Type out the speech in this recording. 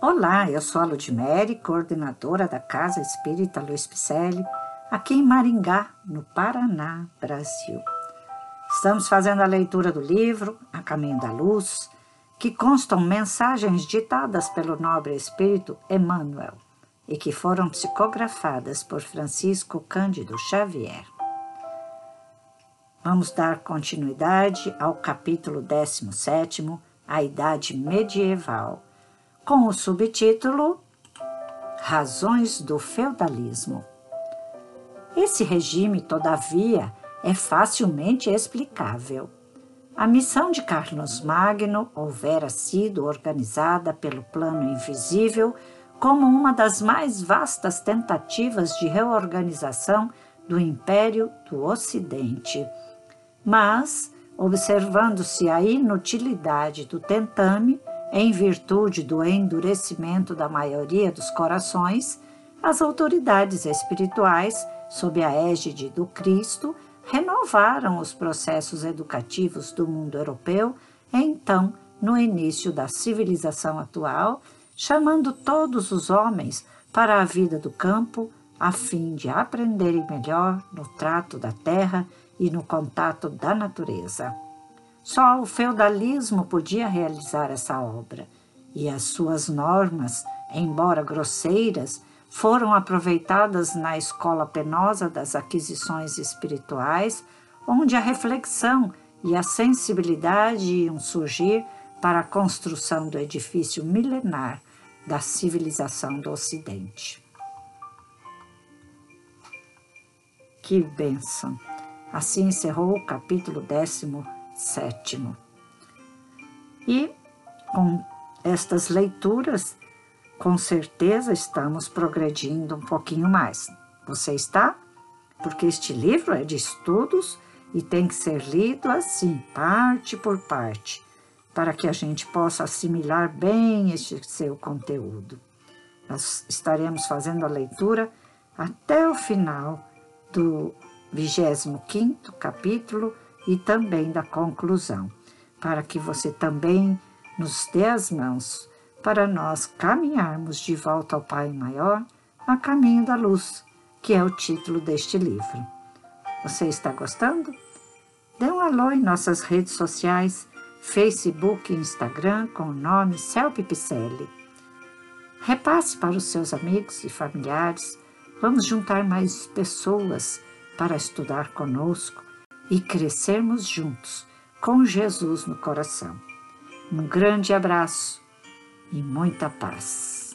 Olá, eu sou a Ludmere, coordenadora da Casa Espírita Luiz Picelli, aqui em Maringá, no Paraná, Brasil. Estamos fazendo a leitura do livro A Caminho da Luz, que constam mensagens ditadas pelo nobre espírito Emmanuel e que foram psicografadas por Francisco Cândido Xavier. Vamos dar continuidade ao capítulo 17, A Idade Medieval com o subtítulo Razões do Feudalismo. Esse regime, todavia, é facilmente explicável. A missão de Carlos Magno houvera sido organizada pelo plano invisível como uma das mais vastas tentativas de reorganização do Império do Ocidente. Mas, observando-se a inutilidade do tentame, em virtude do endurecimento da maioria dos corações, as autoridades espirituais, sob a égide do Cristo, renovaram os processos educativos do mundo europeu, então, no início da civilização atual, chamando todos os homens para a vida do campo, a fim de aprenderem melhor no trato da terra e no contato da natureza. Só o feudalismo podia realizar essa obra, e as suas normas, embora grosseiras, foram aproveitadas na escola penosa das aquisições espirituais, onde a reflexão e a sensibilidade iam surgir para a construção do edifício milenar da civilização do Ocidente. Que bênção! Assim encerrou o capítulo décimo sétimo. E com estas leituras, com certeza estamos progredindo um pouquinho mais. Você está? Porque este livro é de estudos e tem que ser lido assim, parte por parte, para que a gente possa assimilar bem este seu conteúdo. Nós estaremos fazendo a leitura até o final do 25º capítulo e também da conclusão, para que você também nos dê as mãos para nós caminharmos de volta ao Pai Maior a caminho da luz, que é o título deste livro. Você está gostando? Dê um alô em nossas redes sociais, Facebook e Instagram com o nome Celpe Picelli. Repasse para os seus amigos e familiares. Vamos juntar mais pessoas para estudar conosco e crescermos juntos com Jesus no coração. Um grande abraço e muita paz.